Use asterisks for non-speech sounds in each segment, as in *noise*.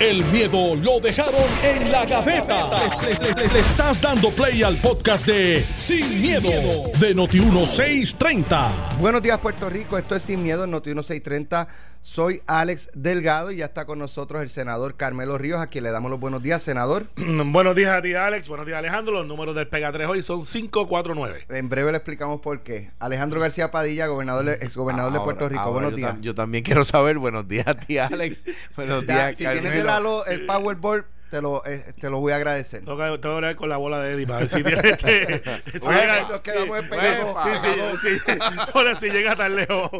El miedo lo dejaron en la gaveta. Le, le- le estás dando play al podcast de Sin, miedo, de Noti1630. Buenos días, Puerto Rico. Esto es Sin Miedo en Noti 1630. Soy Alex Delgado y ya está con nosotros el senador Carmelo Ríos, a quien le damos los buenos días, senador. *clears throat* Buenos días a ti, Alex. Buenos días, Alejandro. Los números del Pega 3 hoy son 549. En breve le explicamos por qué. Alejandro García Padilla, gobernador, de- exgobernador de Puerto Rico. ahora buenos yo días. tam- Yo, también quiero saber. Buenos días a ti, Alex. *laughs* Buenos Ya, días, si Carmelo. El, el Powerball, te lo, eh, te lo voy a agradecer. Tengo que, tengo que hablar con la bola de Eddie para ver si tiene este. si *laughs* Bueno, llega- nos quedamos en sí, pegado. sí, sí, sí, sí. Por eso, si llega tan lejos.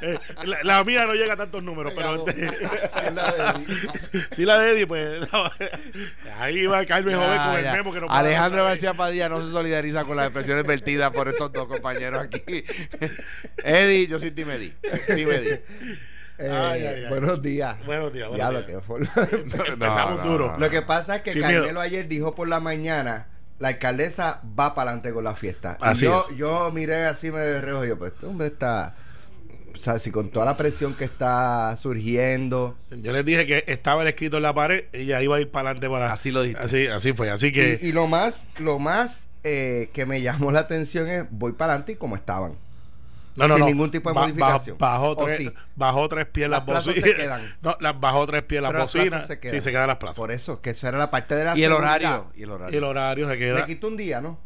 Eh, la, la mía no llega a tantos números, pero. Pegado. Sí, es la de- si *laughs* la de Eddie, pues. ahí va Carmen Ya, Joven con el memo que no Alejandro. García Padilla no se solidariza con las expresiones vertidas por estos dos compañeros aquí. *laughs* Eddie, yo soy Team Eddie. Eddie. Eh, Ay, ay, ay. Buenos días. Buenos días, buenos Diablo, días. forma. *laughs* Empezamos duro. Lo que pasa es que Sin Carmelo miedo. ayer dijo por la mañana, la alcaldesa va para adelante con la fiesta. Y Así yo, es. yo miré así me de reojo yo, pues este hombre está, o sea, si con toda la presión que está surgiendo. Yo les dije que estaba el escrito en la pared y ya iba a ir para adelante para. Así lo dijiste. Así, así fue. Así que. Y, y lo más, lo más eh, que me llamó la atención es voy para adelante y como estaban. No, no, sin no. ningún tipo de Ba- modificación. ba- bajó, ¿O tres, sí? bajó tres pies Las las, plazas bocinas. se quedan. *laughs* No, las bajó tres pies las bocinas. plazas se quedan. Sí, se quedan las plazas. Por eso, que eso era la parte de la Y el horario. Y el Y horario. el horario se queda. Le quitó un día, ¿no?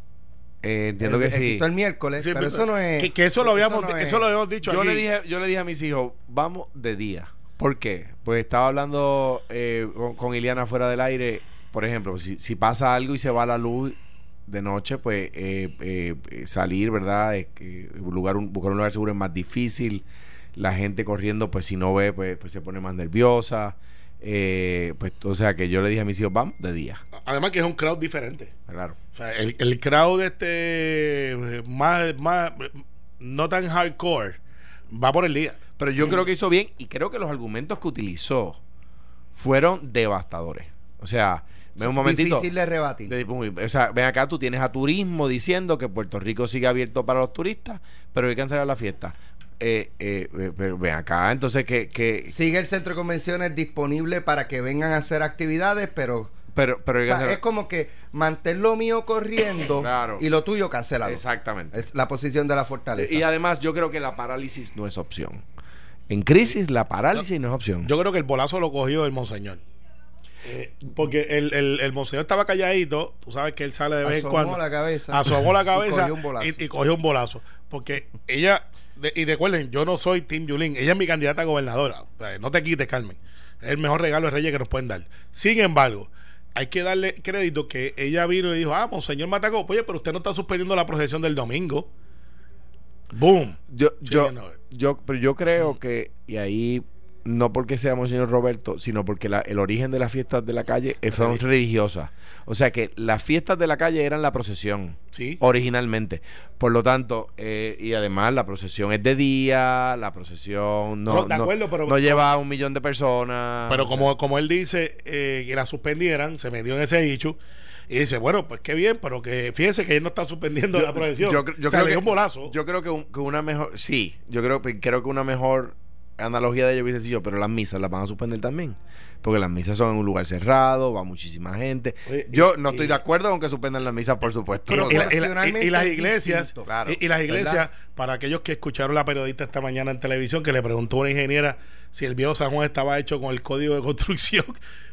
Eh, entiendo que le sí. quitó el miércoles, Sí, pero eso no es. Que, que eso lo habíamos, no es- eso lo habíamos dicho Yo aquí. le, dije, yo le dije a mis hijos, vamos de día. ¿Por qué? Pues estaba hablando eh, con, con Iliana fuera del aire. Por ejemplo, si, si pasa algo y se va la luz de noche, pues eh, eh, eh, salir, ¿verdad? Un lugar, un- buscar un lugar seguro es más difícil. La gente corriendo, pues si no ve, pues, pues se pone más nerviosa. Eh, pues, o sea que yo le dije a mis hijos, vamos de día. Además que es un crowd diferente. Claro. O sea, el, el crowd este eh, más, más no tan hardcore va por el día. Pero yo creo que hizo bien y creo que los argumentos que utilizó fueron devastadores. O sea, ve un momentito. Difícil de rebatir. o sea, ven acá, tú tienes a turismo diciendo que Puerto Rico sigue abierto para los turistas, pero hay que cancelar la fiesta. Eh, eh, eh, pero ven acá, entonces que, que Sigue el centro de convenciones disponible para que vengan a hacer actividades, pero pero, pero o sea, es como que mantén lo mío corriendo *coughs* Claro. y lo tuyo cancelado. Exactamente. Es la posición de la fortaleza. Y además yo creo que la parálisis no es opción. En crisis la parálisis no es opción. Yo creo que el bolazo lo cogió el monseñor. Eh, porque el, el, el monseñor estaba calladito, tú sabes que él sale de vez en Asomó cuando. la cabeza. Asomó la *laughs* Y cabeza cogió un bolazo. y, y cogió un bolazo. Porque ella, de- y recuerden, yo no soy Tim Yulín, ella es mi candidata a gobernadora. O sea, no te quites, Carmen. Es el mejor regalo de Reyes que nos pueden dar. Sin embargo, hay que darle crédito que ella vino y dijo, ah, monseñor me atacó. Oye, pero usted no está suspendiendo la procesión del domingo. Boom. Yo, yo, yo, pero yo creo que, y ahí, no porque seamos señor Roberto, sino porque la- el origen de las fiestas de la calle eh, son religiosas. O sea que las fiestas de la calle eran la procesión, Sí. originalmente. Por lo tanto, eh, y además la procesión es de día, la procesión no, No, no- acuerdo, pero- no lleva a un millón de personas. Pero como, como él dice eh, que la suspendieran, se metió en ese hecho. Y dice, bueno, pues qué bien, pero que fíjese que él no está suspendiendo la procesión. Yo, yo O sea, creo que, un bolazo. yo creo que, un- que una mejor, sí, yo creo, creo que una mejor analogía de ello hubiese sido, pero las misas las van a suspender también. Porque las misas son en un lugar cerrado, va muchísima gente. Oye, Yo y- no estoy y- de acuerdo con que suspendan las misas, por supuesto. Pero y, la- y la- y- proporcionalmente y las es iglesias. Claro, y, y las ¿verdad? iglesias, para aquellos que escucharon la periodista esta mañana en televisión que le preguntó a una ingeniera si el viejo San Juan estaba hecho con el código de construcción,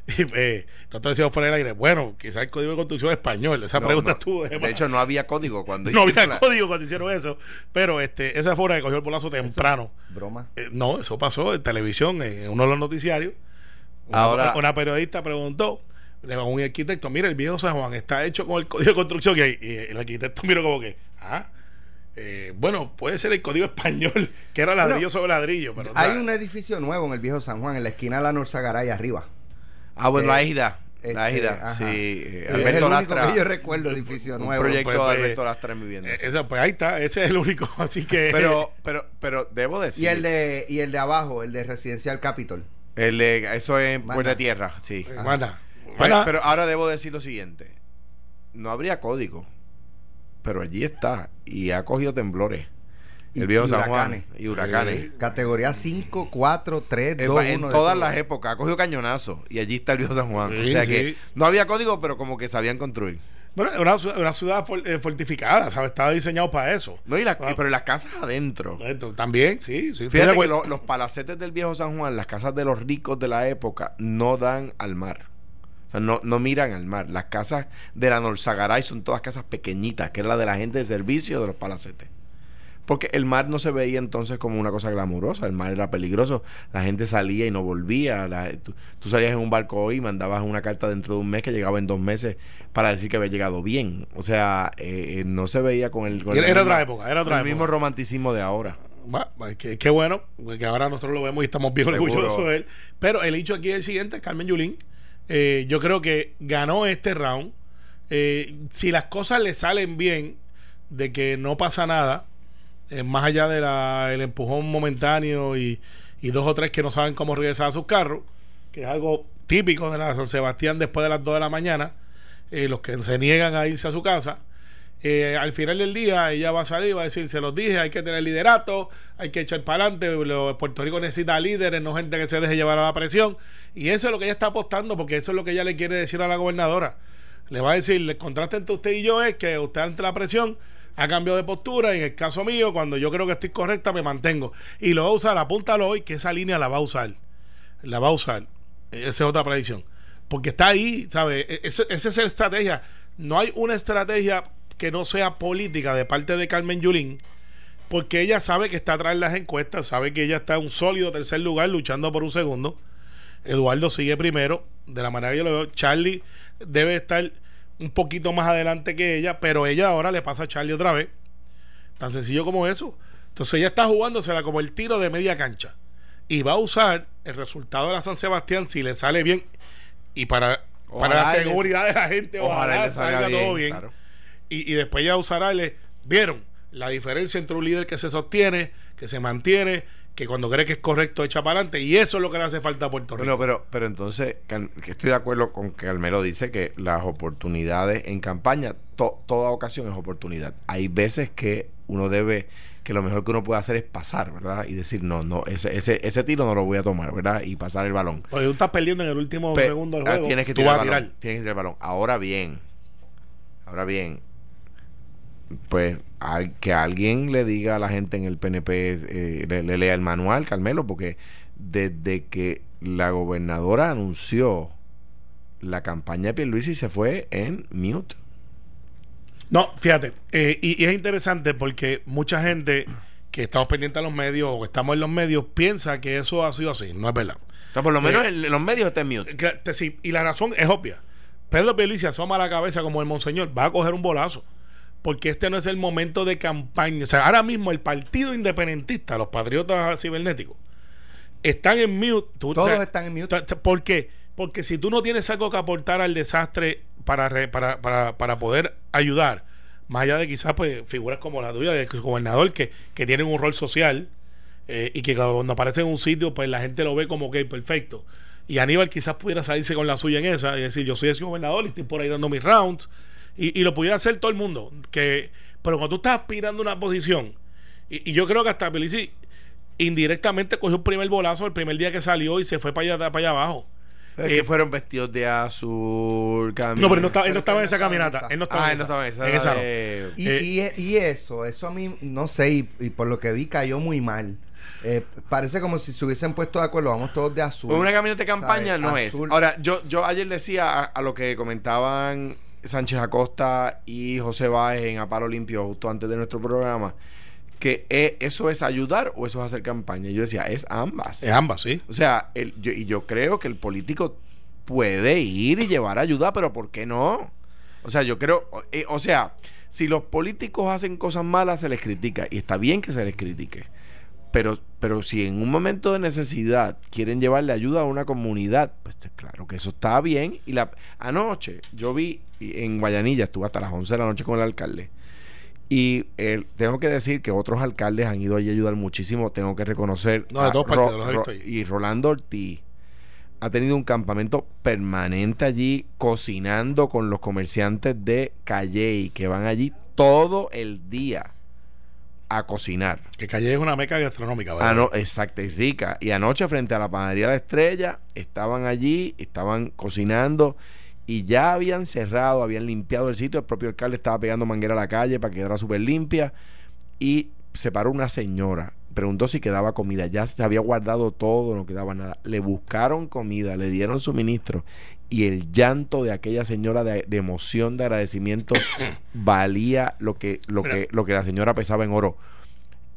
*laughs* y, eh, no te decía fuera del aire, bueno, quizás el código de construcción español, esa No, pregunta no. estuvo de hecho, no había código cuando *laughs* no había la- código cuando hicieron eso, pero este, esa fue una que cogió el bolazo temprano. Broma. Eh, no, eso pasó en televisión, en uno de los noticiarios. Una, Ahora- una periodista preguntó le a un arquitecto, mira, el viejo San Juan está hecho con el código de construcción. Y, y el arquitecto *laughs* miró como que, ah, eh, bueno, puede ser el código español, que era ladrillo Bueno, sobre ladrillo. Pero, o Hay sea, un edificio nuevo en el viejo San Juan, en la esquina de la Norzagaray arriba. Ah, bueno, Eh, la égida. La este, égida, ajá. sí. eh, es Alberto el único Lastra. que yo recuerdo edificio Un nuevo. proyecto Pues, de pues, Alberto Lastra en vivienda. eh, esa, pues ahí está, ese es el único. *laughs* Así que. Pero, pero, pero debo decir. Y el de y el de abajo, el de Residencial Capitol. el de- eso es en Mana. Puerta de Tierra, sí. Eh, mana, Pero, mana, pero ahora debo decir lo siguiente. No habría código, pero allí está y ha cogido temblores. Y el viejo San Juan y huracanes. Categoría 5, 4, 3, Eh, 2, 1. en todas las épocas ha cogido cañonazos y allí está el viejo San Juan. o sea sí. que no había código, pero como que sabían construir. Bueno, era una, ciudad- una ciudad eh, fortificada, ¿sabes? Estaba diseñado para eso. No, y las- Ah. pero las casas adentro. También, sí, sí. Fíjate que lo- los palacetes del viejo San Juan, las casas de los ricos de la época, no dan al mar. O sea, no, no miran al mar. Las casas de la Norzagaray son todas casas pequeñitas, que es la de la gente de servicio de los palacetes. Porque el mar no se veía entonces como una cosa glamurosa, el mar era peligroso, la gente salía y no volvía, la- tú, tú salías en un barco hoy y mandabas una carta dentro de un mes que llegaba en dos meses para decir que había llegado bien. O sea, eh, eh, no se veía con el... con Era- el era mismo- otra época, era otra el mismo romanticismo de ahora. Qué, qué bueno, que ahora nosotros lo vemos y estamos bien Seguro. orgullosos de él. Pero el hecho aquí es el siguiente, Carmen Yulín, eh, yo creo que ganó este round. Eh, si las cosas le salen bien, de que no pasa nada, más allá del empujón momentáneo y, y dos o tres que no saben cómo regresar a sus carros, que es algo típico de la San Sebastián después de las 2 de la mañana, eh, los que se niegan a irse a su casa. Eh, al final del día ella va a salir y va a decir, se los dije, hay que tener liderato, hay que echar para adelante, Puerto Rico necesita líderes, no gente que se deje llevar a la presión. Y eso es lo que ella está apostando, porque eso es lo que ella le quiere decir a la gobernadora. Le va a decir, el contraste entre usted y yo es que usted ante la presión ha cambiado de postura en el caso mío, cuando yo creo que estoy correcta, me mantengo. Y lo va a usar, apúntalo hoy, que esa línea la va a usar. La va a usar. Esa es otra predicción. Porque está ahí, ¿sabes? E- Esa es la estrategia. No hay una estrategia que no sea política de parte de Carmen Yulín, porque ella sabe que está atrás de las encuestas, sabe que ella está en un sólido tercer lugar luchando por un segundo. Eduardo sigue primero, de la manera que yo lo veo. Charlie debe estar un poquito más adelante que ella, pero ella ahora le pasa a Charlie otra vez. Tan sencillo como eso. Entonces ella está jugándosela como el tiro de media cancha. Y va a usar el resultado de la San Sebastián si le sale bien. Y para, para la Ojalá le- seguridad de la gente, ojalá, le salga, todo bien. claro. Y, y después ya usará el. ¿Vieron? La diferencia entre un líder que se sostiene, que se mantiene, que cuando cree que es correcto echa para adelante. Y eso es lo que le hace falta a Puerto Rico. Bueno, pero, pero entonces, que estoy de acuerdo con que Almero dice que las oportunidades en campaña, to- toda ocasión es oportunidad. Hay veces que uno debe, que lo mejor que uno puede hacer es pasar, ¿verdad? Y decir, no, no, ese, ese, ese tiro no lo voy a tomar, ¿verdad? Y pasar el balón. Porque tú estás perdiendo en el último Pe- segundo del ah, juego. tienes que el balón. tirar. Tienes que tirar el balón. Ahora bien, ahora bien, pues que alguien le diga a la gente en el PNP, eh, le, le lea el manual, Carmelo, porque desde que la gobernadora anunció la campaña de Pierluisi se fue en mute. No, fíjate, eh, y, y es interesante porque mucha gente que estamos pendientes a los medios o que estamos en los medios piensa que eso ha sido así. No es verdad. O sea, por lo menos en, en los medios está en mute. Que- te- sí, y la razón es obvia. Pedro Pierluisi asoma la cabeza como el monseñor, va a coger un bolazo. Porque este no es el momento de campaña. O sea, ahora mismo el partido independentista, los patriotas cibernéticos, están en mute. Tú- Todos o sea, están en mute. ¿Por qué? Porque si tú no tienes algo que aportar al desastre para, re- para, para, para poder ayudar, más allá de quizás pues figuras como la tuya, del gobernador, que, que tienen un rol social eh, y que cuando aparece en un sitio, pues la gente lo ve como que perfecto. Y Aníbal quizás pudiera salirse con la suya en esa y decir, yo soy ese gobernador y estoy por ahí dando mis rounds. Y, y lo pudiera hacer todo el mundo. Que, pero cuando tú estás aspirando a una posición, y, y yo creo que hasta Pelici indirectamente cogió un primer bolazo el primer día que salió y se fue para allá, para allá abajo. Es Eh, que fueron vestidos de azul. No, pero él no estaba, él no estaba en esa caminata. esa. Él no estaba Ah, en él no estaba en esa. En era esa no. de- Y, Eh, y- y eso, eso a mí, no sé, y, y por lo que vi cayó muy mal. Eh, parece como si se hubiesen puesto de acuerdo, vamos todos de azul. Una caminata de campaña ¿Sabes? no Azul. es. Ahora, yo, yo ayer decía a, a lo que comentaban Sánchez Acosta y José Báez en Aparo Limpio justo antes de nuestro programa, que eh, eso es ayudar o eso es hacer campaña. Yo decía, es ambas. Es ambas, sí. O sea, el, yo, y yo creo que el político puede ir y llevar ayuda, pero ¿por qué no? O sea, yo creo, eh, o sea, si los políticos hacen cosas malas, se les critica. Y está bien que se les critique. Pero, pero si en un momento de necesidad quieren llevarle ayuda a una comunidad, pues claro que eso está bien. Y la anoche yo vi en Guayanilla, estuve hasta las 11 de la noche con el alcalde. Y eh, tengo que decir que otros alcaldes han ido allí a ayudar muchísimo. Tengo que reconocer. No, de a todas partes, los y Rolando Ortiz ha tenido un campamento permanente allí, cocinando con los comerciantes de Calley, que van allí todo el día. a cocinar. Que Calle es una meca gastronómica, ¿verdad? Ah, no, exacta y rica. Y anoche frente a la panadería La Estrella estaban allí, estaban cocinando y ya habían cerrado, habían limpiado el sitio. El propio alcalde estaba pegando manguera a la calle para que quedara súper limpia. Y se paró una señora, preguntó si quedaba comida. Ya se había guardado todo, no quedaba nada. Le buscaron comida, le dieron suministro. Y el llanto de aquella señora de, de emoción, de agradecimiento, *coughs* valía lo que, lo, que, lo que la señora pesaba en oro.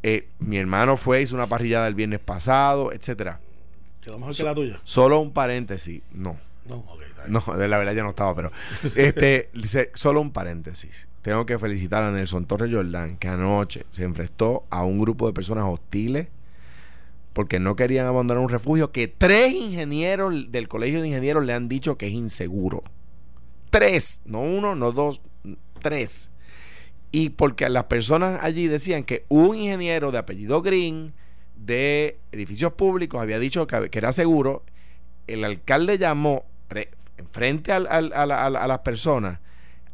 Eh, mi hermano fue, hizo una parrillada el viernes pasado, etcétera. Quedó mejor que la tuya. Solo un paréntesis, no. No, ok, está bien. No, de la verdad ya no estaba, pero este, *laughs* solo un paréntesis. Tengo que felicitar a Nelson Torres Jordán, que anoche se enfrentó a un grupo de personas hostiles porque no querían abandonar un refugio que tres ingenieros del Colegio de Ingenieros le han dicho que es inseguro. Tres, no uno, no dos, tres. Y porque las personas allí decían que un ingeniero de apellido Green de edificios públicos había dicho que, que era seguro. El alcalde llamó frente al- al- a, la- a la- a las personas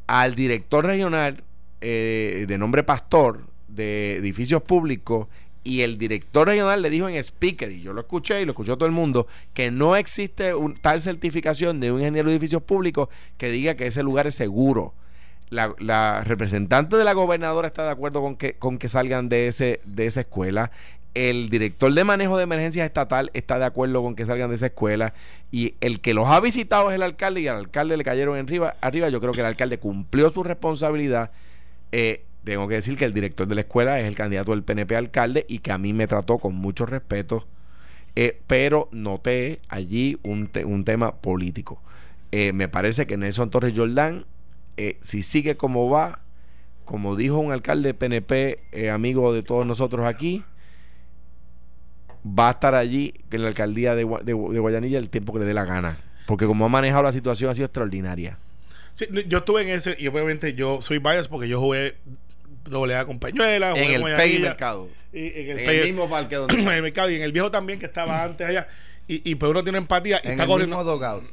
al director regional eh, de nombre Pastor de edificios públicos y el director regional le dijo en speaker, y yo lo escuché y lo escuchó todo el mundo, que no existe un, tal certificación de un ingeniero de edificios públicos que diga que ese lugar es seguro. La, la representante de la gobernadora está de acuerdo con que, con que salgan de, ese, de esa escuela. El director de manejo de emergencias estatal está de acuerdo con que salgan de esa escuela. Y el que los ha visitado es el alcalde y al alcalde le cayeron arriba. arriba. Yo creo que el alcalde cumplió su responsabilidad. Eh, tengo que decir que el director de la escuela es el candidato del PNP alcalde y que a mí me trató con mucho respeto. Eh, pero noté allí un, un tema político. Eh, me parece que Nelson Torres Jordán, eh, si sigue como va, como dijo un alcalde PNP, eh, amigo de todos nosotros aquí, va a estar allí en la alcaldía de, Gua- de, de Guayanilla el tiempo que le dé la gana. Porque como ha manejado la situación ha sido extraordinaria. Sí, no, yo estuve en ese y obviamente yo soy bias porque yo jugué doble A con Peñuela, jugué En el Peggy Mercado. y en el, En Peggy- el mismo parque *clears throat* en donde el mercado y en el viejo también que estaba antes allá. Y, y Pedro tiene empatía y en está el corriendo. mismo dogout,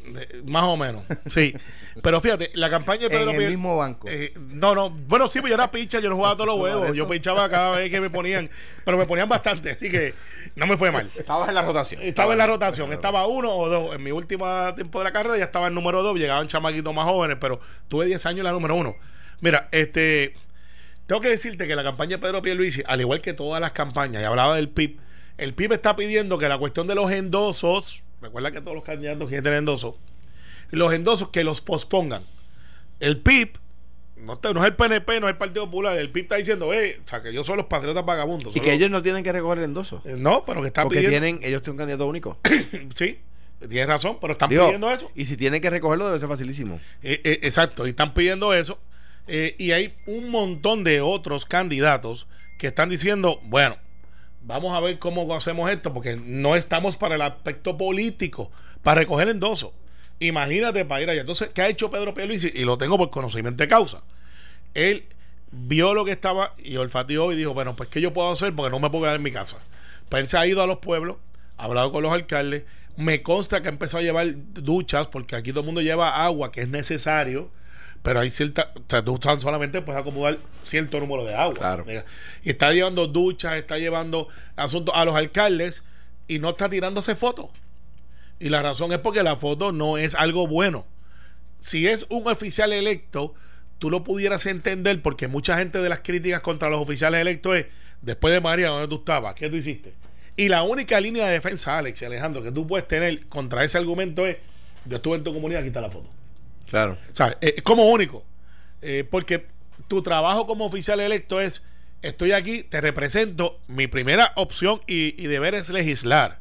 Más o menos, sí. Pero fíjate, la campaña de Pedro en el mismo banco. eh, no, no. Bueno, sí, pues yo era picha, yo no jugaba todos los huevos. Yo pinchaba cada vez que me ponían, pero me ponían bastante, así que no me fue mal. Estabas en la rotación. Estaba en la rotación, estaba uno o dos. En mi última tiempo de la carrera ya estaba en número dos, llegaban chamaquitos más jóvenes, pero tuve 10 años en la número uno. Mira, este. Tengo que decirte que la campaña de Pedro Pierluisi, al igual que todas las campañas, y hablaba del PIB, el PIB está pidiendo que la cuestión de los endosos, recuerda que todos los candidatos quieren tener endosos, los endosos que los pospongan. El PIB, no, es el PNP, no es el Partido Popular, el PIB está diciendo, eh, o sea, que ellos son los patriotas vagabundos. Y que los- ellos no tienen que recoger el endoso. eh, No, pero que están Porque pidiendo. tienen, ellos tienen un candidato único. *coughs* Sí, tienes razón, pero están Digo, pidiendo eso. Y si tienen que recogerlo, debe ser facilísimo. Eh, eh, exacto, y están pidiendo eso. Eh, y hay un montón de otros candidatos que están diciendo, bueno, vamos a ver cómo hacemos esto, porque no estamos para el aspecto político, para recoger endoso. Imagínate para ir allá. Entonces, ¿qué ha hecho Pedro Pierluisi? Y lo tengo por conocimiento de causa. Él vio lo que estaba y olfateó y dijo, bueno, pues ¿qué yo puedo hacer? Porque no me puedo quedar en mi casa. Pues él se ha ido a los pueblos, ha hablado con los alcaldes, me consta que empezó a llevar duchas, porque aquí todo el mundo lleva agua, que es necesario, pero hay cierta, o sea, tú tan solamente puedes acomodar cierto número de agua. Claro. Y está llevando duchas, está llevando asuntos a los alcaldes y no está tirándose fotos. Y la razón es porque la foto no es algo bueno. Si es un oficial electo, tú lo pudieras entender porque mucha gente de las críticas contra los oficiales electos es, después de María, ¿dónde tú estabas? ¿Qué tú hiciste? Y la única línea de defensa, Alex y Alejandro, que tú puedes tener contra ese argumento es, yo estuve en tu comunidad, está la foto. Claro. O sea, eh, es como único. Eh, porque tu trabajo como oficial electo es, estoy aquí, te represento, mi primera opción y, y deber es legislar.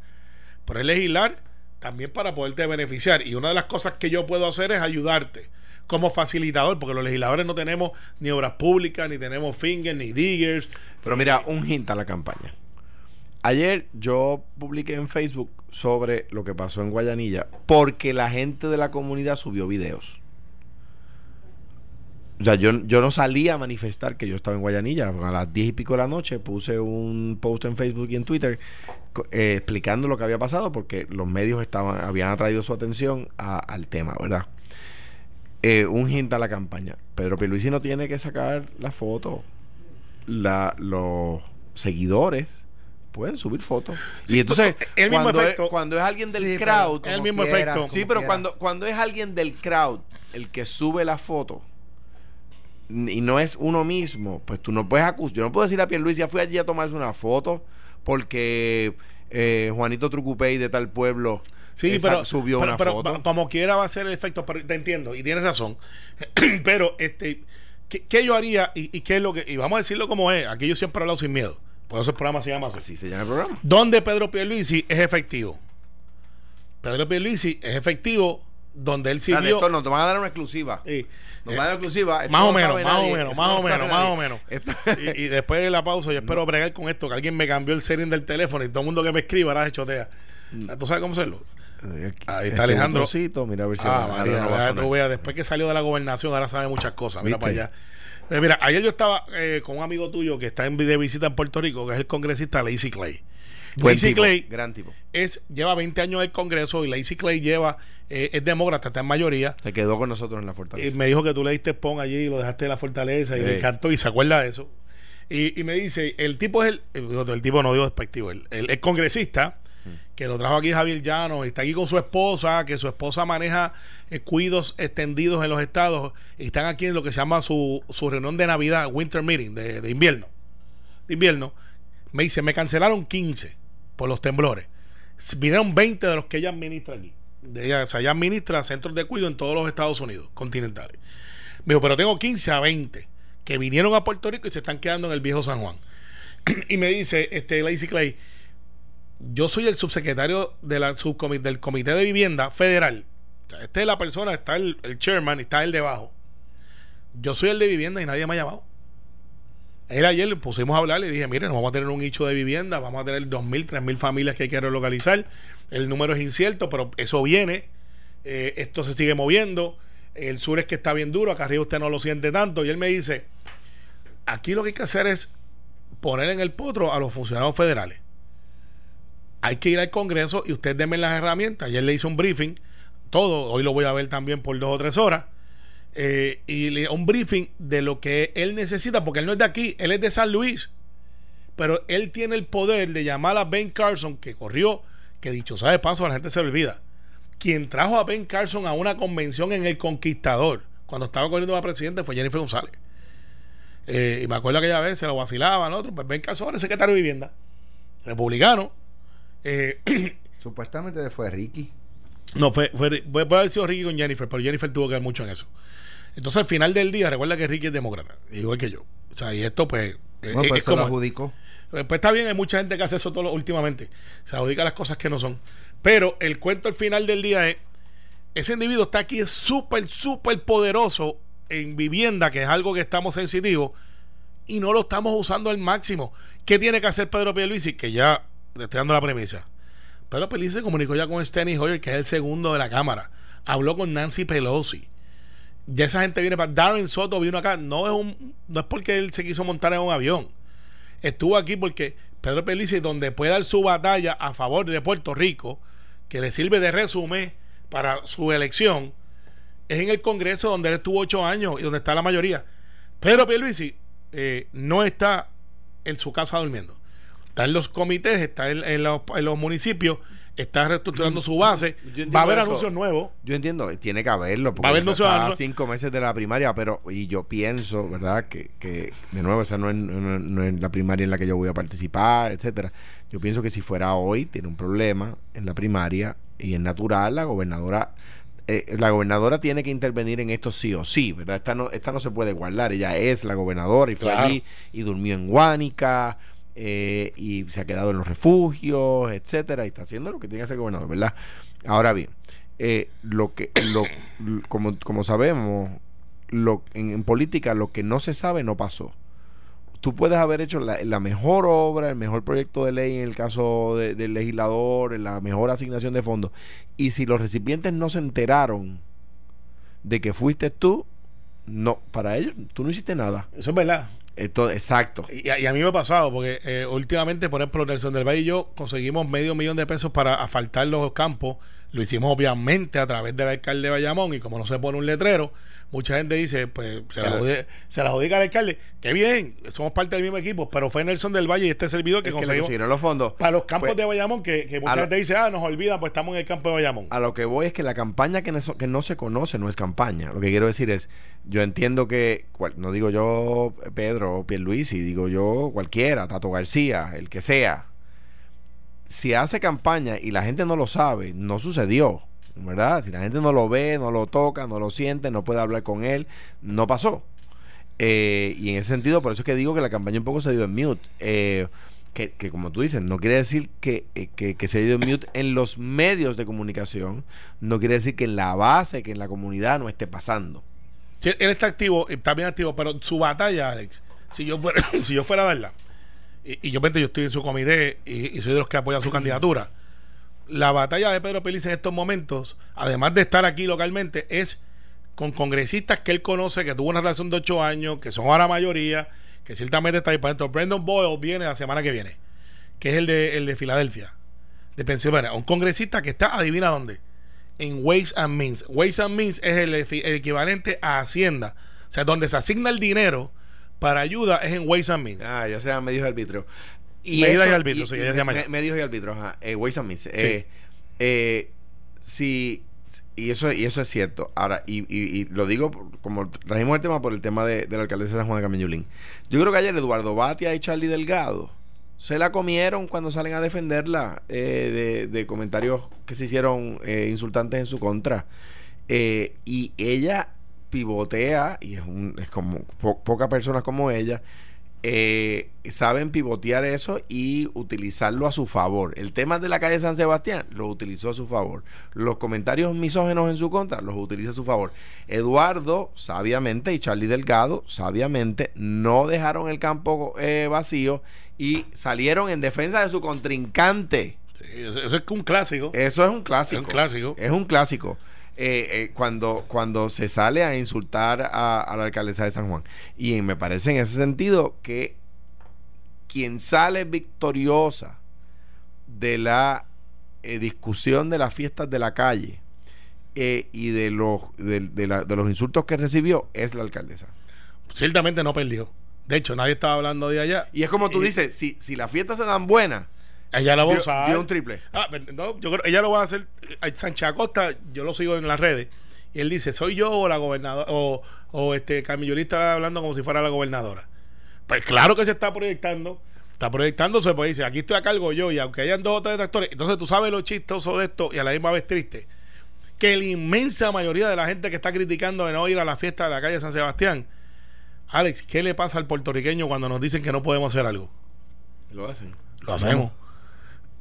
Pero es legislar también para poderte beneficiar. Y una de las cosas que yo puedo hacer es ayudarte como facilitador, porque los legisladores no tenemos ni obras públicas, ni tenemos fingers, ni diggers. Pero mira, un hint a la campaña. Ayer yo publiqué en Facebook sobre lo que pasó en Guayanilla porque la gente de la comunidad subió videos. O sea, yo, yo no salí a manifestar que yo estaba en Guayanilla. A las diez y pico de la noche puse un post en Facebook y en Twitter eh, explicando lo que había pasado porque los medios estaban habían atraído su atención al tema, ¿verdad? Eh, un hint a la campaña. Pedro Pierluisi no tiene que sacar la foto. La, los seguidores pueden subir fotos. Sí, y entonces, el mismo cuando, es, efecto. cuando es alguien del Sí, crowd, el mismo quiera, efecto. Sí, pero quiera. cuando, cuando es alguien del crowd el que sube la foto y no es uno mismo, pues tú no puedes acusar. Yo no puedo decir a Pierluisi, ya fui allí a tomarse una foto porque eh, Juanito Trucupey de tal pueblo Sí, esa- pero, subió pero- una pero foto. como quiera va a ser el efecto, pero te entiendo y tienes razón. *clears throat* pero este, ¿qué, qué yo haría y, y qué es lo que y vamos a decirlo como es? Aquí yo siempre he hablado sin miedo. Por eso el programa se llama así. Así se llama el programa. ¿Dónde Pedro Pierluisi es efectivo? Pedro Pierluisi es efectivo donde él sirvió esto nos van a dar una exclusiva. Sí. Nos Eh, van a dar una exclusiva. Más o no menos, más o menos, más no o menos, más o menos. Y, y después de la pausa, yo espero bregar con esto, que alguien me cambió el setting del teléfono y todo el mundo que me escriba ahora se chotea. ¿Tú sabes cómo hacerlo? Ahí está Este Alejandro. botoncito, mira a ver si Ah, María, no después que salió de la gobernación, ahora sabe muchas cosas. Mira ¿Viste? para allá. Eh, mira, ayer yo estaba eh, con un amigo tuyo que está en, de visita en Puerto Rico, que es el congresista Lacey Clay. Buen Lacey tipo, Clay gran tipo. es, lleva 20 años en el Congreso y Lacey Clay lleva, eh, es demócrata, está en mayoría. Se quedó con nosotros en la Y fortaleza. me dijo que tú le diste pon allí y lo dejaste en la fortaleza y me encantó y se acuerda de eso. Y, y me dice, el tipo es el, el, el tipo no digo despectivo, el, el- el congresista que lo trajo aquí Javier Llano, está aquí con su esposa, que su esposa maneja eh, cuidos extendidos en los estados y están aquí en lo que se llama su, su reunión de Navidad, Winter Meeting, de, de invierno. Invierno. Me dice, me cancelaron 15 por los temblores. Vinieron 20 de los que ella administra aquí. De ella, o sea, ella administra centros de cuidado en todos los Estados Unidos continentales. Me dijo, pero tengo 15 a 20 que vinieron a Puerto Rico y se están quedando en el viejo San Juan. *clears throat* y me dice, este, Lacey Clay, yo soy el subsecretario de la del Comité de Vivienda Federal. O sea, esta es la persona, está el, chairman y está el debajo. Yo soy el de vivienda y nadie me ha llamado. Él ayer le pusimos a hablar y dije, mire, nos vamos a tener un nicho de vivienda, vamos a tener 2.000, 3.000 familias que hay que relocalizar. El número es incierto, pero eso viene. Eh, esto se sigue moviendo. El sur es que está bien duro, acá arriba usted no lo siente tanto. Y él me dice, aquí lo que hay que hacer es poner en el potro a los funcionarios federales. Hay que ir al Congreso y usted denme las herramientas. Ayer le hice un briefing, todo, hoy lo voy a ver también por dos o tres horas. eh, y le, un briefing de lo que él necesita, porque él no es de aquí, él es de San Luis. Pero él tiene el poder de llamar a Ben Carson, que corrió, que dicho sea de paso, la gente se olvida. Quien trajo a Ben Carson a una convención en El Conquistador, cuando estaba corriendo para presidente, fue Jennifer González. Eh, y me acuerdo aquella vez, se lo vacilaban otro, pues Ben Carson era el secretario de vivienda, republicano. Eh, *clears throat* Supuestamente fue Ricky. no, fue, fue, puede puede haber sido Ricky con Jennifer, pero Jennifer tuvo que ver mucho en eso. Entonces, al final del día, recuerda que Ricky es demócrata, igual que yo. O sea, y esto, pues, eh, Bueno, es, pues es se lo como. adjudicó. Pues está bien, hay mucha gente que hace eso todo lo- últimamente. Se adjudica las cosas que no son. Pero el cuento al final del día es: ese individuo está aquí, es súper, súper poderoso en vivienda, que es algo que estamos sensitivos, y no lo estamos usando al máximo. ¿Qué tiene que hacer Pedro Pierluisi? Que ya le estoy dando la premisa. Pedro Pierluisi se comunicó ya con Steny Hoyer, que es el segundo de la Cámara. Habló con Nancy Pelosi. Ya esa gente viene para. Darren Soto vino acá. No es, un, no es porque él se quiso montar en un avión estuvo aquí porque Pedro Pelici, donde puede dar su batalla a favor de Puerto Rico, que le sirve de resumen para su elección, es en el Congreso donde él estuvo ocho años y donde está la mayoría. Pedro Pierluisi eh, no está en su casa durmiendo. Está en los comités, está en, en los, en los municipios, está reestructurando su base. Va a haber eso. anuncios nuevos. Yo entiendo, tiene que haberlo, porque Va a haber está no se va a- a cinco meses de la primaria, pero y yo pienso, ¿verdad? Que, que de nuevo, esa no es, no, no es la primaria en la que yo voy a participar, etcétera. Yo pienso que si fuera hoy, tiene un problema en la primaria y es natural, la gobernadora eh, la gobernadora tiene que intervenir en esto sí o sí, ¿verdad? Esta no, esta no se puede guardar, ella es la gobernadora y fue Claro. allí y durmió en Guánica eh, y se ha quedado en los refugios, etcétera, y está haciendo lo que tiene que hacer el gobernador, ¿verdad? Ahora bien, eh, lo que, lo, como, como sabemos, lo, en, en política lo que no se sabe no pasó. Tú puedes haber hecho la, mejor obra, el mejor proyecto de ley en el caso de- del legislador, la mejor asignación de fondos. Y si los recipientes no se enteraron de que fuiste tú, no, para ellos, tú no hiciste nada. Eso es verdad. Exacto. Y a mí me ha pasado, porque eh, últimamente, por ejemplo, Nelson del Valle y yo conseguimos medio millón de pesos para asfaltar los campos, Lo hicimos obviamente a través del alcalde de Bayamón y como no se pone un letrero, mucha gente dice, pues se la, adjudica, se la al alcalde. Qué bien, somos parte del mismo equipo, pero fue Nelson del Valle y este servidor que Es que conseguimos los fondos. para los campos Pues, de Bayamón, que, que mucha lo- gente dice, ah, nos olvida, pues estamos en el campo de Bayamón. A lo que voy es que la campaña que no, que no se conoce no es campaña. Lo que quiero decir es, yo entiendo que, cual- no digo yo Pedro o Pierluisi, digo yo cualquiera, Tato García, el que sea. Si hace campaña y la gente no lo sabe, no sucedió, ¿verdad? Si la gente no lo ve, no lo toca, no lo siente, no puede hablar con él, no pasó. Eh, y en ese sentido, por eso es que digo que la campaña un poco se ha ido en mute. Eh, que, que como tú dices, no quiere decir que, eh, que, que se ha ido en mute en los medios de comunicación, no quiere decir que en la base, que en la comunidad no esté pasando. Sí, él está activo, está bien activo, pero su batalla, Alex, si yo fuera, *coughs* si yo fuera a darla, y, y yo yo estoy en su comité y, y soy de los que apoyan su *coughs* candidatura. La batalla de Pedro Peliz en estos momentos, además de estar aquí localmente, es con congresistas que él conoce, que tuvo una relación de ocho años, que son ahora mayoría, que ciertamente está ahí para dentro. Brandon Boyle viene la semana que viene, que es el de, el de Filadelfia, de Pensilvania. Un congresista que está, adivina dónde, en Ways and Means. Ways and Means es el, el equivalente a Hacienda. O sea, donde se asigna el dinero para ayuda es en Ways and Means. Ah, ya sea medios y arbitrio. Medios y arbitrio, sí, ya se. Medios y arbitrio, ajá. Eh, Ways and Means. Eh, eh, sí, y eso, y eso es cierto. Ahora, y, y- y lo digo como trajimos el tema por el tema de, de la alcaldesa de San Juan de Camillulín. Yo creo que ayer Eduardo Batia y Charlie Delgado se la comieron cuando salen a defenderla eh, de, de comentarios que se hicieron eh, insultantes en su contra. Eh, y ella pivotea, y es, un, es como po- pocas personas como ella, eh, saben pivotear eso y utilizarlo a su favor. El tema de la calle San Sebastián lo utilizó a su favor. Los comentarios misógenos en su contra los utiliza a su favor. Eduardo, sabiamente, y Charlie Delgado, sabiamente, no dejaron el campo eh, vacío y salieron en defensa de su contrincante. Sí, eso, eso es un clásico. Eso es un clásico. Es un clásico. Es un clásico. Eh, eh, cuando, cuando se sale a insultar a, a la alcaldesa de San Juan. Y me parece en ese sentido que quien sale victoriosa de la eh, discusión de las fiestas de la calle y de los, de, de la- de los insultos que recibió es la alcaldesa. Ciertamente no perdió. De hecho, nadie estaba hablando de allá. Y es como tú dices, si, si las fiestas se dan buenas, Ella la va a dio, usar. dio un triple. Ah, pero no, yo creo ella lo va a hacer. eh, Sánchez Acosta, yo lo sigo en las redes. Y él dice: ¿Soy yo o la gobernadora? O, o este Camillolí está hablando como si fuera la gobernadora. Pues claro que se está proyectando. Está proyectándose, pues dice: Aquí estoy a cargo yo. Y aunque hayan dos o tres detractores. Entonces tú sabes lo chistoso de esto y a la misma vez triste. Que la inmensa mayoría de la gente que está criticando de no ir a la fiesta de la calle San Sebastián. Alex, ¿qué le pasa al puertorriqueño cuando nos dicen que no podemos hacer algo? Lo hacen. Lo hacemos.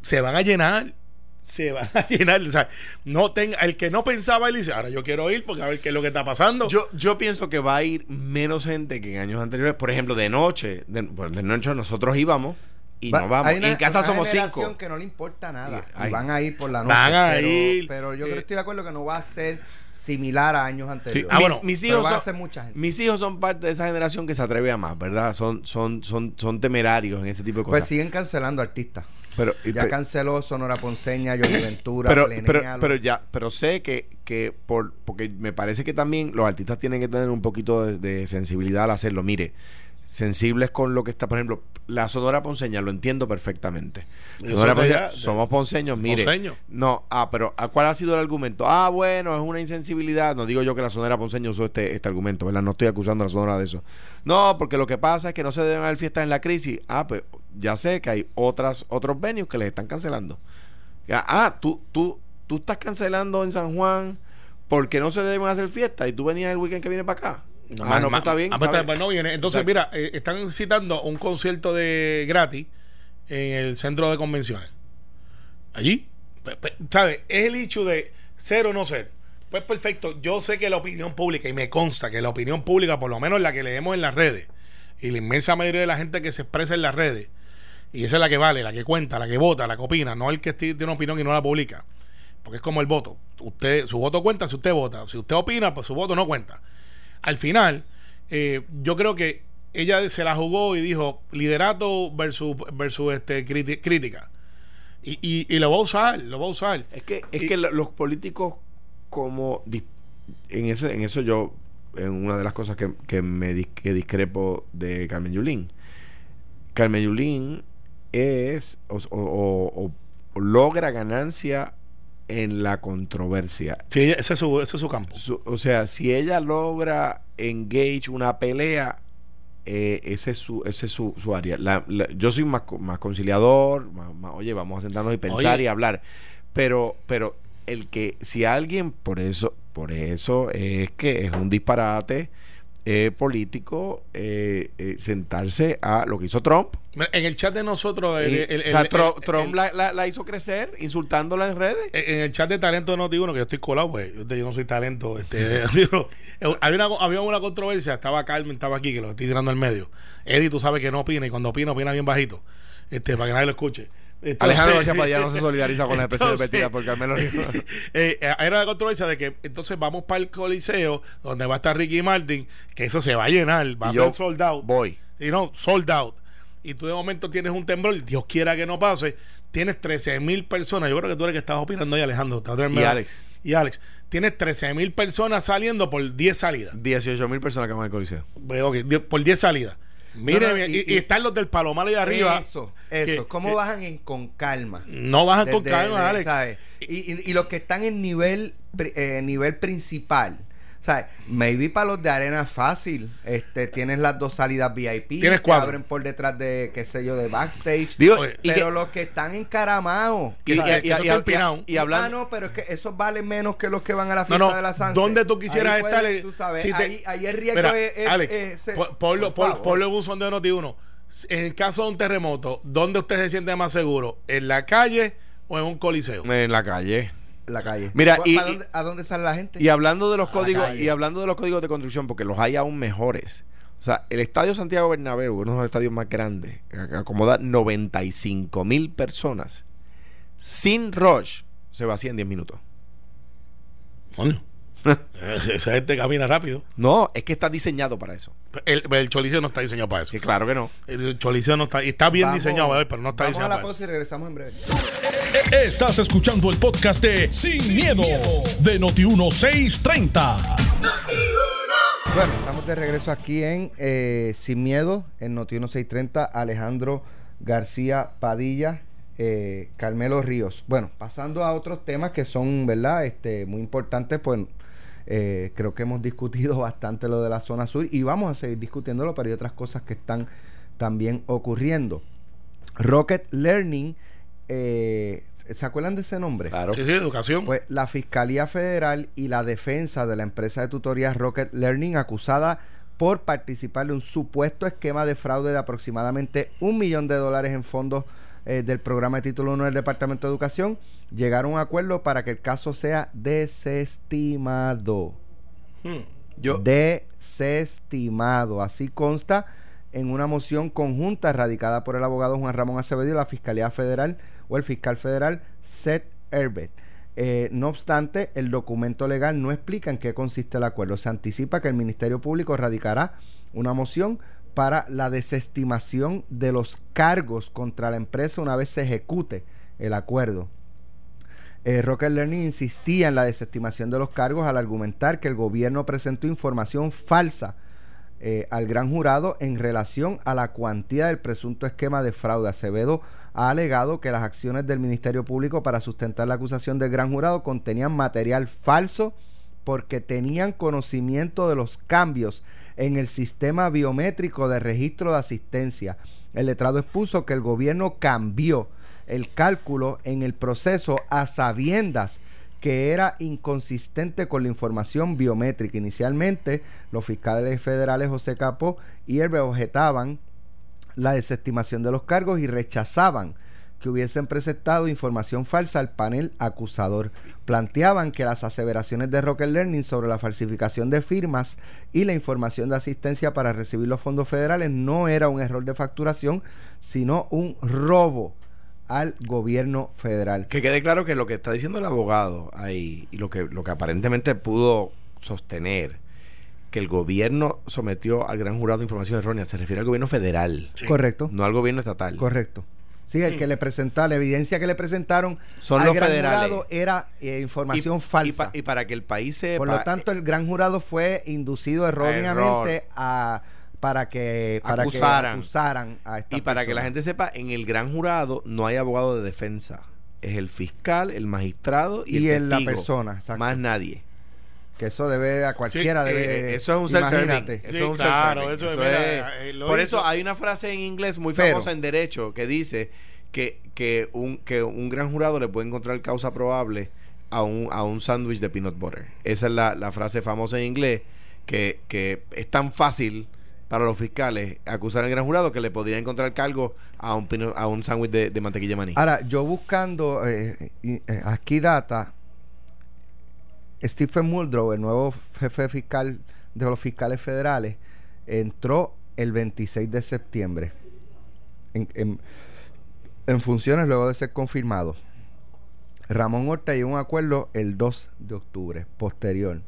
Se van a llenar. Se van a *laughs* llenar. O sea, no tenga, el que no pensaba, él dice, ahora yo quiero ir porque a ver qué es lo que está pasando. Yo, yo pienso que va a ir menos gente que en años anteriores. Por ejemplo, de noche, de, bueno, de noche nosotros íbamos y Va- no vamos. hay Y una- en casa una somos generación cinco. que no le importa nada. Y- van a ir por la noche. Van a pero, ir. Pero yo Eh, creo que estoy de acuerdo que no va a ser similar a años anteriores. Ah, bueno, mis, mis hijos a ser mucha gente. mis hijos son parte de esa generación que se atreve a más, ¿verdad? Son, son, son, son temerarios en ese tipo de Pues cosas. siguen cancelando artistas. Pero, y- Ya pe- canceló Sonora Ponceña, Johnny *clears throat* Ventura, pero, Plenea, pero, los- pero ya, pero sé que, que por, porque me parece que también los artistas tienen que tener un poquito de, de sensibilidad al hacerlo. Mire, sensibles con lo que está, por ejemplo, la Sonora Ponceña, lo entiendo perfectamente. Sonora Ponceña, somos ponceños, mire. Ponceño. No, ah, pero ¿a ¿cuál ha sido el argumento? Ah, bueno, es una insensibilidad. No digo yo que la Sonora Ponceña usó este, este argumento, ¿verdad? No estoy acusando a la Sonora de eso. No, porque lo que pasa es que no se deben haber fiestas en la crisis. Ah, pues ya sé que hay otras, otros venues que les están cancelando. Ah, Ah, tú, tú, tú estás cancelando en San Juan porque no se deben hacer fiestas y tú venías el weekend que viene para acá. ah, no, pues está bien. Ah, pues está- pues no viene. Entonces, Exacto. mira, eh, están citando un concierto de gratis en el centro de convenciones. Allí, Pe- pe- ¿sabes? Es el hecho de ser o no ser. Pues perfecto, yo sé que la opinión pública, y me consta que la opinión pública, por lo menos la que leemos en las redes, y la inmensa mayoría de la gente que se expresa en las redes, y esa es la que vale, la que cuenta, la que vota, la que opina, no el que ti- tiene una opinión y no la publica. Porque es como el voto. Usted, su voto cuenta si usted vota. Si usted opina, pues su voto no cuenta. Al final, eh, yo creo que ella se la jugó y dijo liderato versus, versus este, crítica. Y, y, y lo va a usar, lo va a usar. Es que, es Y- que lo- los políticos como en eso, en eso yo, en una de las cosas que, que me dis- que discrepo de Carmen Yulín. Carmen Yulín es o, o- o- logra ganancia en la controversia. Sí, ese es su, ese es su campo. Su- o sea, si ella logra engage una pelea, eh, ese es su, ese es su, su área. La- la- yo soy más, más conciliador, más- más, oye, vamos a sentarnos y pensar Oye. y hablar. Pero, pero el que, si alguien, por eso, por eso es que es un disparate eh, político eh, eh, sentarse a lo que hizo Trump. En el chat de nosotros, el- Y- el- o sea, Trump la, la- la hizo crecer insultándola en redes. en el chat de talento de Noti1, que yo estoy colado, pues yo, yo no soy talento. Este, *laughs* digo, había, una, había una controversia, estaba Carmen, estaba aquí, que lo estoy tirando al medio. Eddie, tú sabes que no opina, y cuando opina, opina bien bajito, este, para que nadie lo escuche. Entonces- Alejandro García Padilla no se solidariza con la expresión Entonces, repetida por Carmelo *laughs* eh, eh, era la controversia de que entonces vamos para el Coliseo, donde va a estar Ricky Martin, que eso se va a llenar, va a yo ser sold out. Voy. Y no, sold out. Y tú de momento tienes un temblor, Dios quiera que no pase. Tienes 13 mil personas. Yo creo que tú eres el que estabas opinando ahí, Alejandro. Y Alex. Y Alex. Tienes 13 mil personas saliendo por 10 salidas. 18 mil personas que van al Coliseo. Pues, ok, die- por 10 salidas. Miren, No, no, y, y- y están los del Palomar ahí arriba. Eso, que- eso. ¿Cómo que bajan en, con calma? No bajan con calma, Alex. ¿sabes? Y, y- los que están en nivel eh, nivel principal, ¿sabes? Maybe para los de arena fácil, este, tienes las dos salidas VIP, Tienes que abren por detrás de, qué sé yo, de backstage. Digo, Oye, y, pero que- los que están encaramados. y, y, y- y- y- y hablando. Ah, no, pero es que esos valen menos que los que van a la fiesta no, de la Sanse. ¿dónde tú quisieras Ahí puedes, estar? Tú sabes, Si te- ahí, ahí el riesgo Mira, es, es- Alex, es- es- po- ponlo, por pon- favor. ponlo en un sondeo Noti uno. En el caso de un terremoto, ¿dónde usted se siente más seguro? ¿En la calle o en un coliseo? En la calle. La calle. Mira, ¿Pa- y- dónde- ¿A dónde sale la gente? Y hablando de los A códigos, y hablando de los códigos de construcción, porque los hay aún mejores. O sea, el estadio Santiago Bernabéu, uno de los estadios más grandes, que acomoda 95 mil personas. Sin rush, se vacía en 10 minutos. Coño. *laughs* Esa gente camina rápido. No, es que está diseñado para eso. El, el choliseo no está diseñado para eso. Que claro que no. El choliseo no está. Y está bien Vamos- diseñado, eh, pero no está Vamos a diseñado la para eso. pausa y regresamos en breve. Estás escuchando el podcast de Sin, miedo, de Noti1630. Bueno, estamos de regreso aquí en eh, Sin Miedo, en Noti 1630, Alejandro García Padilla, eh, Carmelo Ríos. Bueno, pasando a otros temas que son, ¿verdad? Este, muy importantes, pues eh, creo que hemos discutido *laughs* bastante lo de la zona sur y vamos a seguir discutiéndolo, pero hay otras cosas que están también ocurriendo. Rocket Learning, eh, ¿se acuerdan de ese nombre? Claro. Sí, sí, educación. Pues la Fiscalía Federal y la defensa de la empresa de tutoría Rocket Learning acusada por participar de un supuesto esquema de fraude de aproximadamente un millón de dólares en fondos eh, del programa de título 1 del Departamento de Educación, llegaron a un acuerdo para que el caso sea desestimado. Hmm. Yo, Desestimado. Así consta en una moción conjunta radicada por el abogado Juan Ramón Acevedo y la Fiscalía Federal o el fiscal federal Seth Herbert. Eh, no obstante, el documento legal no explica en qué consiste el acuerdo. Se anticipa que el Ministerio Público radicará una moción para la desestimación de los cargos contra la empresa una vez se ejecute el acuerdo. Eh, Rocket Learning insistía en la desestimación de los cargos al argumentar que el gobierno presentó información falsa eh, al gran jurado en relación a la cuantía del presunto esquema de fraude. Acevedo ha alegado que las acciones del Ministerio Público para sustentar la acusación del gran jurado contenían material falso porque tenían conocimiento de los cambios en el sistema biométrico de registro de asistencia. El letrado expuso que el gobierno cambió el cálculo en el proceso a sabiendas que era inconsistente con la información biométrica. Inicialmente, los fiscales federales José Capó y Herbe objetaban la desestimación de los cargos y rechazaban que hubiesen presentado información falsa al panel acusador. Planteaban que las aseveraciones de Rocket Learning sobre la falsificación de firmas y la información de asistencia para recibir los fondos federales no era un error de facturación, sino un robo al gobierno federal. que quede claro que lo que está diciendo el abogado ahí y lo que, lo que aparentemente pudo sostener que el gobierno sometió al gran jurado información errónea se refiere al gobierno federal, Sí. Correcto, no al gobierno estatal. correcto. Sí, el que le presentó, la evidencia que le presentaron Son al los gran federales. jurado era eh, información Y- falsa. Y, pa- y para que el país sepa. Por lo tanto, el gran jurado fue inducido erróneamente a para que para Acusaran. que acusaran a esta Y para que la gente sepa, en el gran jurado no hay abogado de defensa. Es el fiscal, el magistrado y, Y el la persona, exacto. Más nadie. Que eso debe a cualquiera Sí, debe Eh, eso es un self-serving. imagínate. Eso Sí, es un claro, eso es, Eso mira, es- eh, Por hizo. eso hay una frase en inglés muy Pero- famosa en derecho que dice que, que, un, que un gran jurado le puede encontrar causa probable a un, a un sándwich de peanut butter. Esa es la, la frase famosa en inglés que, que es tan fácil para los fiscales acusar al gran jurado que le podría encontrar cargo a un, a un sándwich de, de mantequilla de maní. Ahora, yo buscando eh, eh, aquí data, Stephen Muldrow, el nuevo jefe fiscal de los fiscales federales, entró el 26 de septiembre en, en- en funciones luego de ser confirmado. Ramón Horta llegó a un acuerdo el 2 de octubre, posterior.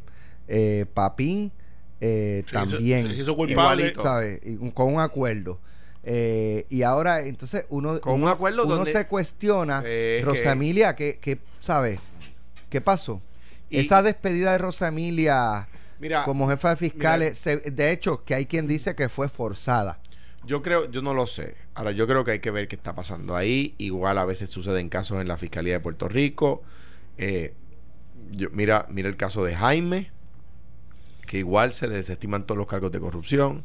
Eh, Papín eh, Se hizo- también. se hizo culpable. Igualito. ¿sabes? Y un- con un acuerdo. Eh, y ahora, entonces, uno, Con un uno- acuerdo uno donde- se cuestiona, Eh, es Rosa que- Emilia, ¿qué, qué, sabe? ¿Qué pasó? Y- Esa despedida de Rosa Emilia Mira, como jefa de fiscales, se- de hecho, que hay quien dice que fue forzada. Yo creo, yo no lo sé. Ahora, yo creo que hay que ver qué está pasando ahí. Igual a veces suceden casos en la Fiscalía de Puerto Rico. Eh, yo- mira, mira el caso de Jaime, que igual se le desestiman todos los cargos de corrupción.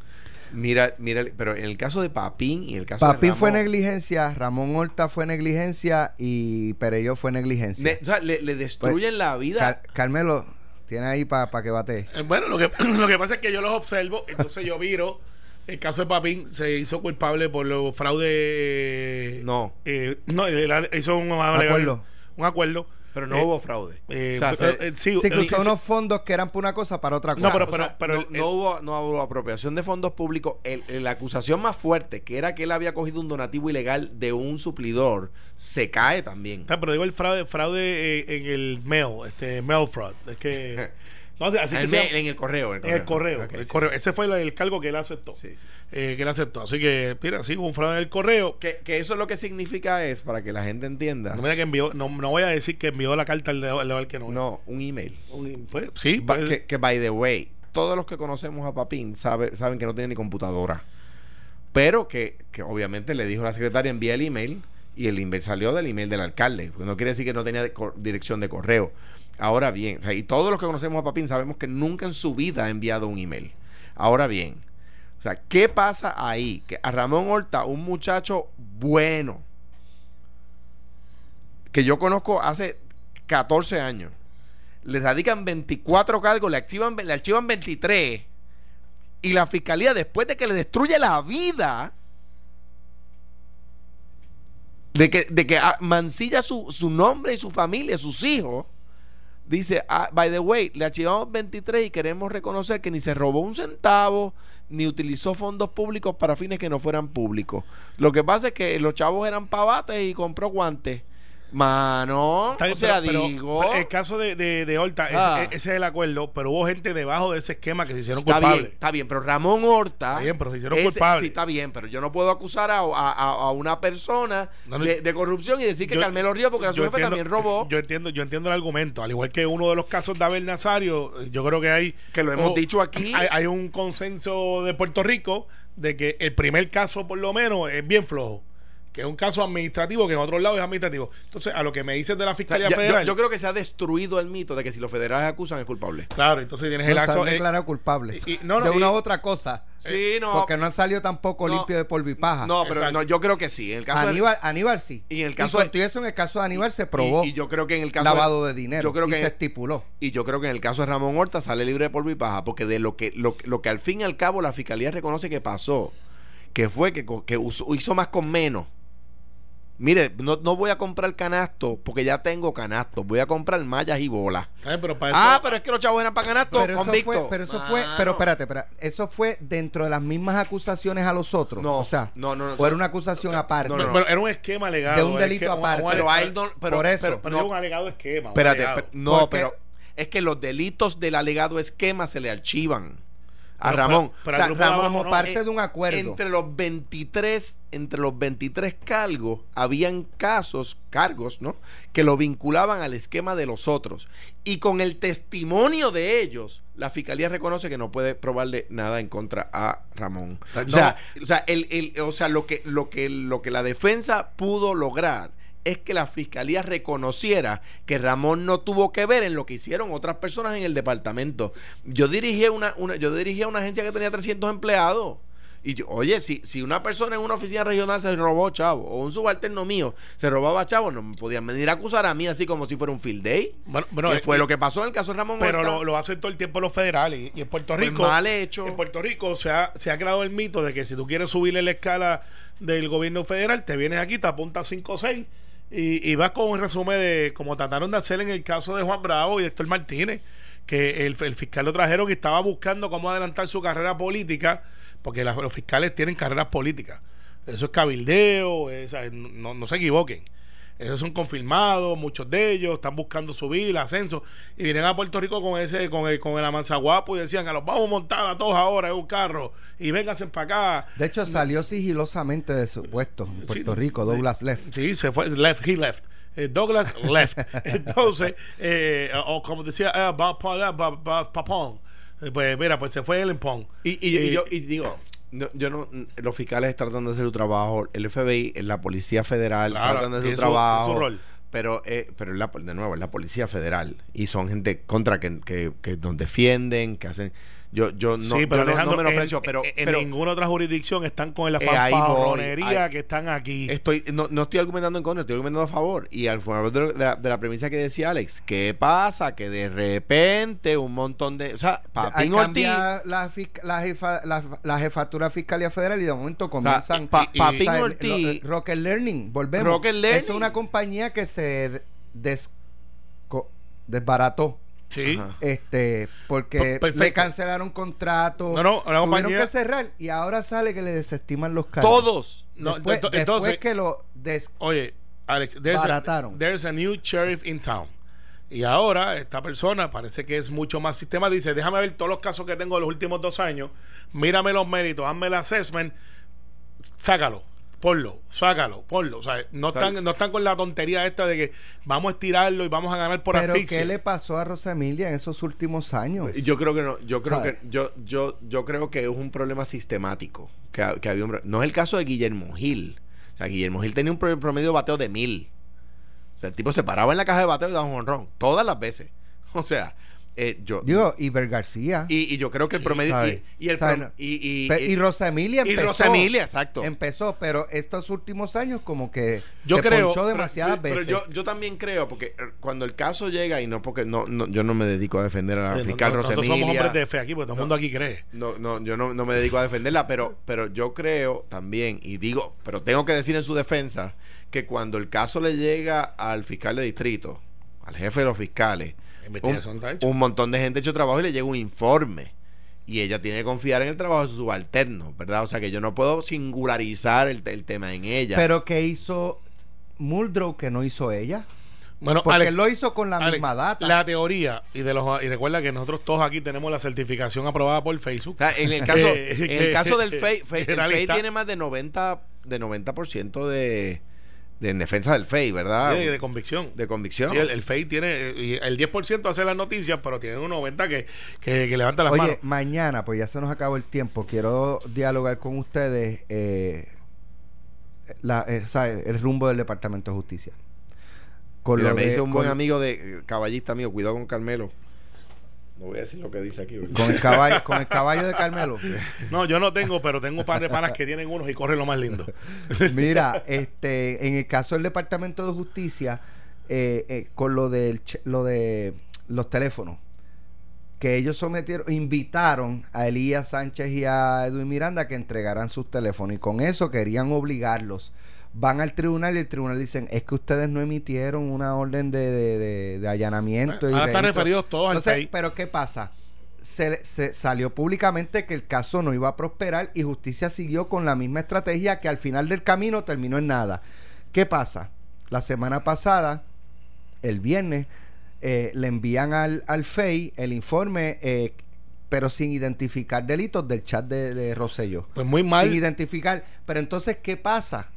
Mira, mira, pero en el caso de Papín y el caso de Papín fue Ramón, negligencia, Ramón Horta fue negligencia y Perello fue negligencia. ne- o sea, le, le destruyen la vida. Car- Carmelo, tiene ahí para que bate. Eh, Bueno, lo que, *clears throat* lo que pasa es que yo los observo, entonces yo viro. El caso de Papín se hizo culpable por los fraude. No. Eh, no, él hizo un, Acuerdo. un acuerdo. Pero no Eh, hubo fraude. eh, o sea, pero, se- eh, sí, que eh, usó sí, unos fondos que eran para una cosa, para otra cosa. No, pero- o sea, pero no, el- no hubo, no hubo apropiación de fondos públicos. El- la acusación más fuerte, que era que él había cogido un donativo ilegal de un suplidor, se cae también. Está, pero digo el fraude, fraude eh, en el mail, este mail fraud. Es que. *laughs* No, así que En, el correo. en el correo. Ok, el sí, correo. sí. Ese fue el, el cargo que él aceptó. Sí, sí. Eh, que él aceptó. Así que, mira, sí, un fraude en el correo. Que, que eso lo que significa es, para que la gente entienda, No, que envió, no, no voy a decir que envió la carta al legal que no. no, un email. Un- pues, sí, Ba- pues, que, que, by the way, todos los que conocemos a Papín sabe, saben que no tiene ni computadora. Pero que, que obviamente le dijo a la secretaria envía el email y el email salió del email del alcalde. Pues no quiere decir que no tenía de- dirección de correo. Ahora bien, y todos los que conocemos a Papín sabemos que nunca en su vida ha enviado un email. Ahora bien, o sea, ¿qué pasa ahí? Que a Ramón Horta, un muchacho bueno, que yo conozco hace 14 años, le radican 24 cargos, le, activan, le archivan 23. Y la fiscalía, después de que le destruye la vida, de que, de que ah, mancilla su, su nombre y su familia, sus hijos, dice, ah, by the way, le archivamos 23 y queremos reconocer que ni se robó un centavo, ni utilizó fondos públicos para fines que no fueran públicos. Lo que pasa es que los chavos eran pavates y compró guantes. Mano, o sea, pero- digo... pero el caso de, de, de Horta, ese- Ah. ese, es el acuerdo, pero hubo gente debajo de ese esquema que se hicieron Está culpables. bien, está bien, pero Ramón Horta. Está bien, pero se hicieron ese- culpables. Sí, está bien, pero yo no puedo acusar a, a- a- una persona No, no, de, de corrupción y decir que Yo- Carmelo Ríos, porque la su jefe también robó. Yo entiendo, yo entiendo el argumento. Al igual que uno de los casos de Abel Nazario, yo creo que hay. Que lo hemos dicho aquí. Hay, hay un consenso de Puerto Rico de que el primer caso, por lo menos, es bien flojo. Que es un caso administrativo, que en otros lados es administrativo. Entonces, a lo que me dices de la O sea, Fiscalía ya- Federal. yo creo que se ha destruido el mito de que si los federales acusan es culpable. claro, entonces tienes no el acto. eh, declarado culpable. y- y- no, no, de y- una u otra cosa. Sí, no. Porque no han salido tampoco No. limpio de polvo y paja. No, pero no, yo creo que sí. En el caso de- Aníbal, Aníbal sí. Y en el caso de- todo eso, en el caso de Aníbal se probó y, y yo creo que en el caso lavado de dinero. Yo creo y que se estipuló. y yo creo que en el caso de Ramón Horta sale libre de polvo y paja, porque de lo que lo, lo que al fin y al cabo la fiscalía reconoce que pasó, que fue que, que usó- hizo más con menos. Mire, no, no voy a comprar canasto porque ya tengo canasto. Voy a comprar mallas y bolas. Pero para eso- Ah, pero es que los chavos eran para canasto, Pero eso, convicto. fue, pero eso fue, pero espérate, espérate, eso fue dentro de las mismas acusaciones a los otros. No, o sea, no, no, no, fue eso- una acusación aparte. no, no. Pero era un esquema alegado. De un era delito esquema- aparte. un- Pero un- a él no- pero, por eso. pero- Pero no, un alegado esquema. espérate, alegado. no, Porque- pero es que los delitos del alegado esquema se le archivan. A Pero- Ramón. pero O sea, Ramón, abajo como no. parte eh, de un acuerdo. Entre los 23, entre los 23 cargos, habían casos, cargos, ¿no? Que lo vinculaban al esquema de los otros. Y con el testimonio de ellos, la fiscalía reconoce que no puede probarle nada en contra a Ramón. O sea, no. o sea, el, el- o sea lo, que, lo, que, lo que la defensa pudo lograr es que la fiscalía reconociera que Ramón no tuvo que ver en lo que hicieron otras personas en el departamento. Yo dirigí una, una yo dirigía una agencia que tenía 300 empleados. Y yo, oye, si, si una persona en una oficina regional se robó chavo, o un subalterno mío se robaba chavo, no me podían venir a acusar a mí así como si fuera un field day. Bueno, bueno, que eh, fue lo que pasó en el caso de Ramón Pero lo, lo hacen todo el tiempo los federales. Y en Puerto Pues Rico. mal hecho. En Puerto Rico se ha, se ha creado el mito de que si tú quieres subirle la escala del gobierno federal, te vienes aquí, te apuntas 5 o 6 y, y vas con un resumen de como trataron de hacer en el caso de Juan Bravo y Héctor Martínez, que el, el fiscal lo trajeron que estaba buscando cómo adelantar su carrera política, porque los fiscales tienen carreras políticas. Eso es cabildeo, es- no, no se equivoquen. Esos son confirmados, muchos de ellos están buscando subir, ascenso, y vienen a Puerto Rico con ese, con el, con el amansa guapo y decían a los vamos a montar a todos ahora en un carro y vénganse para acá. De hecho, salió sigilosamente de su puesto en Puerto Sí. Rico, Douglas Left. Sí, se fue, left, he left. Eh, Douglas left. *laughs* Entonces, eh, o como decía eh, Bob Papón, eh, pues mira, pues se fue el empón. Y, y- y Eh, yo y digo, no, yo no, los fiscales tratan de hacer su trabajo, el FBI, la Policía Federal Claro, tratan de hacer su trabajo. tiene su rol. Pero, eh, pero la, de nuevo, es la Policía Federal. Y son gente contra que, que, que nos defienden, que hacen. Yo, yo no, sí, pero yo no- no, Alejandro, menosprecio, en, pero, en- pero ninguna otra jurisdicción están con la Eh, fanfarronería que están aquí. estoy, no, no estoy argumentando en contra, estoy argumentando a favor. Y al favor de, la, de la premisa que decía Alex, ¿qué pasa? Que de repente un montón de. O sea, Papín Ortiz. la, la, jefa- la, la jefatura Fiscalía Federal y de momento comienzan... Pa- y- Papín o sea, el- Ortiz. lo- Rocket Learning, volvemos. Rocket Learning. Es una compañía que se des- co- desbarató. Sí. Ajá. Este, porque le cancelaron contratos. No, no, una tuvieron compañía- que cerrar y ahora sale que le desestiman los cargos. Todos. No, después, ento- después entonces, que lo des- Oye, Alex, there's a, Barataron. there's a new sheriff in town. Y ahora esta persona parece que es mucho más sistema. Dice, déjame ver todos los casos que tengo de los últimos dos años. Mírame los méritos, hazme el assessment. Sácalo, ponlo, sácalo, ponlo. O sea, no, están, no están con la tontería esta de que vamos a estirarlo y vamos a ganar por Pero asfixia. ¿qué le pasó a Rosa Emilia en esos últimos años? Yo creo que no, yo creo ¿Sabes? que yo, yo, yo creo que es un problema sistemático. Que, que había un- no es el caso de Guillermo Gil. O sea, Guillermo Gil tenía un pro- promedio de bateo de mil. O sea, el tipo se paraba en la caja de bateo y daba un honrón. Todas las veces. *laughs* O sea, eh, yo. Digo, Iber García. y, y yo creo que el Sí, promedio. Y, y el y, y, y, Rosa Emilia y empezó. Rosa Emilia, exacto. Empezó, pero estos últimos años como que Yo se creo- ponchó pero- demasiadas pero veces. yo, yo también creo, porque eh, cuando el caso llega, y no porque no, no yo no me dedico a defender a la no- fiscal no- Rosa nosotros somos Emilia. hombres de fe aquí, porque todo el mundo aquí cree. No, no, yo no, no me dedico a defenderla, pero, pero yo creo también, y digo, pero tengo que decir en su defensa, que cuando el caso le llega al fiscal de distrito, al jefe de los fiscales, Hecha. un montón de gente ha hecho trabajo y le llega un informe. Y ella tiene que confiar en el trabajo de su subalterno, ¿verdad? O sea que yo no puedo singularizar el, el tema en ella. Pero que hizo Muldrow que no hizo ella. Bueno, Porque Alex, él lo hizo con la Alex, misma data. La teoría, y de los y recuerda que nosotros todos aquí tenemos la certificación aprobada por Facebook. O sea, en el caso, *laughs* en el caso del *laughs* lista. tiene más de 90%, de 90% de, de en defensa del FEI, ¿verdad? de, de convicción. De convicción. Sí, el, el FEI tiene, eh, el 10% hace las noticias, pero tiene un 90% que, que, que levanta las Oye, manos. mañana, pues ya se nos acabó el tiempo. Quiero dialogar con ustedes eh, la- eh, el rumbo del Departamento de Justicia. Con Mira, lo me de- dice un con- buen amigo de caballista mío, cuidado con Carmelo. No voy a decir lo que dice aquí. ¿verdad? Con el caballo, con el caballo de Carmelo. No, yo no tengo, pero tengo un par de panas que tienen unos y corren lo más lindo. *laughs* Mira, este, en el caso del Departamento de Justicia, eh, eh, con lo del lo de los teléfonos, que ellos sometieron, invitaron a Elías Sánchez y a Edwin Miranda que entregaran sus teléfonos y con eso querían obligarlos. Van al tribunal y el tribunal dicen, es que ustedes no emitieron una orden de, de- de- de allanamiento. y Ahora están registro". referidos todos al Entonces, FEI. Pero ¿qué pasa? Se, se salió públicamente que el caso no iba a prosperar y justicia siguió con la misma estrategia que al final del camino terminó en nada. ¿Qué pasa? La semana pasada, el viernes, eh, le envían al, al FEI el informe eh, pero sin identificar delitos del chat de, de Rosselló. Pues muy mal. Sin identificar. Pero entonces, ¿qué pasa?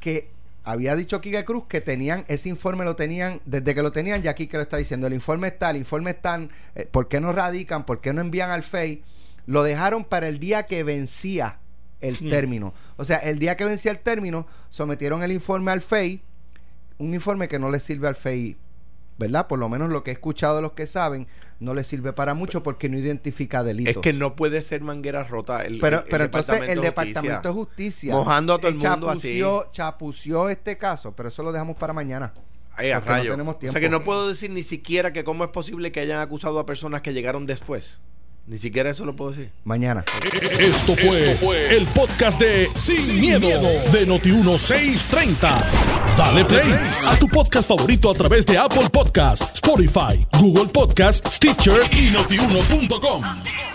Que había dicho Kike Cruz que tenían, ese informe lo tenían, desde que lo tenían, ya aquí que lo está diciendo, el informe está, el informe está, eh, ¿por qué no radican? ¿Por qué no envían al FEI? Lo dejaron para el día que vencía el Hmm. término. O sea, el día que vencía el término, sometieron el informe al FEI, un informe que no le sirve al FEI, ¿verdad? Por lo menos lo que he escuchado de los que saben, no le sirve para mucho porque no identifica delitos. Es que no puede ser manguera rota. El, Pero, el- el pero entonces el de Departamento de Justicia Mojando a todo el mundo así. chapució- Chapució este caso, pero eso lo dejamos para mañana. Ay, a no tenemos O sea tiempo. que no puedo decir ni siquiera que cómo es posible que hayan acusado a personas que llegaron después. Ni siquiera eso lo puedo decir. Mañana. Esto fue, el podcast de Sin, miedo, de Noti1630. Dale play a tu podcast favorito a través de Apple Podcasts, Spotify, Google Podcasts, Stitcher y notiuno.com.